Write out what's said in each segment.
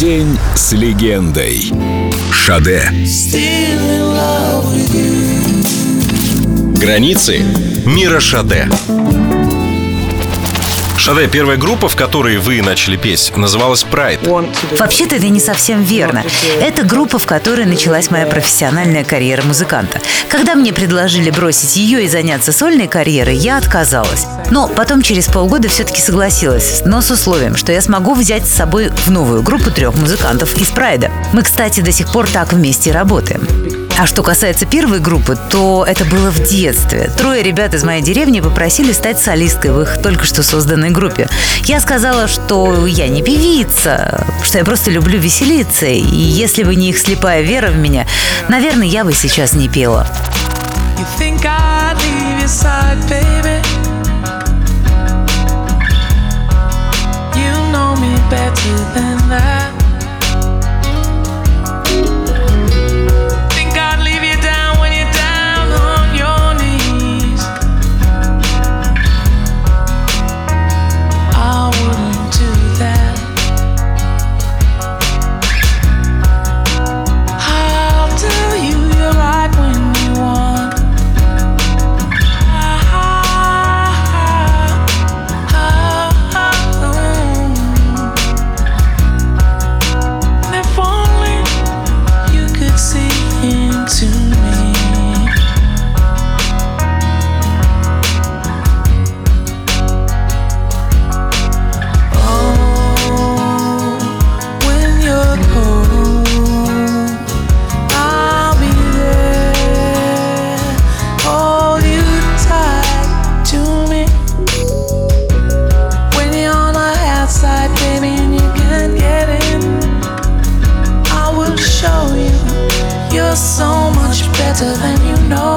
День с легендой. Шаде. Границы мира Шаде. Шаде, первая группа, в которой вы начали петь, называлась Pride. Вообще-то это не совсем верно. Это группа, в которой началась моя профессиональная карьера музыканта. Когда мне предложили бросить ее и заняться сольной карьерой, я отказалась. Но потом через полгода все-таки согласилась, но с условием, что я смогу взять с собой в новую группу трех музыкантов из Прайда. Мы, кстати, до сих пор так вместе работаем. А что касается первой группы, то это было в детстве. Трое ребят из моей деревни попросили стать солисткой в их только что созданной группе. Я сказала, что я не певица, что я просто люблю веселиться, и если бы не их слепая вера в меня, наверное, я бы сейчас не пела. Better than that. So much better than you know.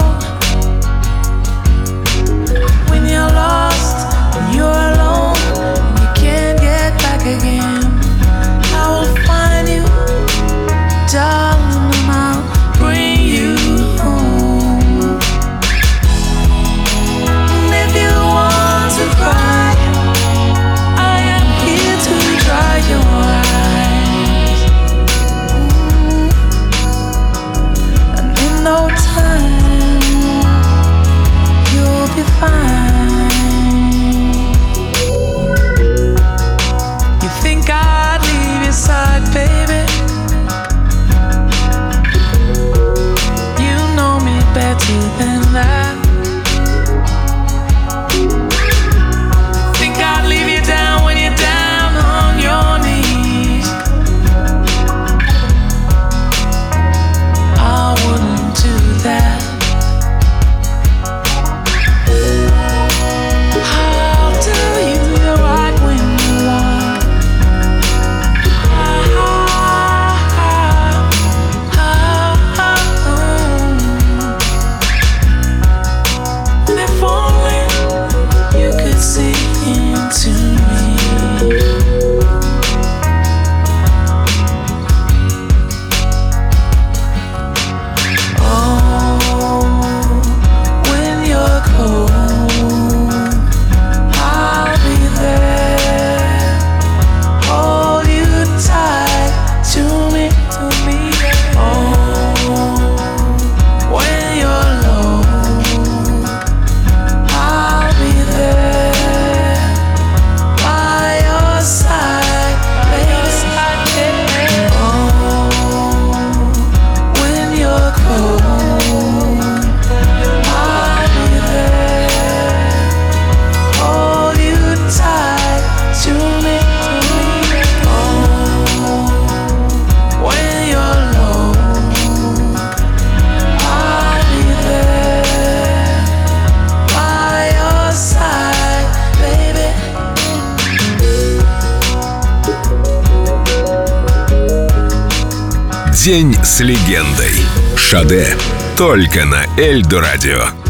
День с легендой. Шаде. Только на Эльдо радио.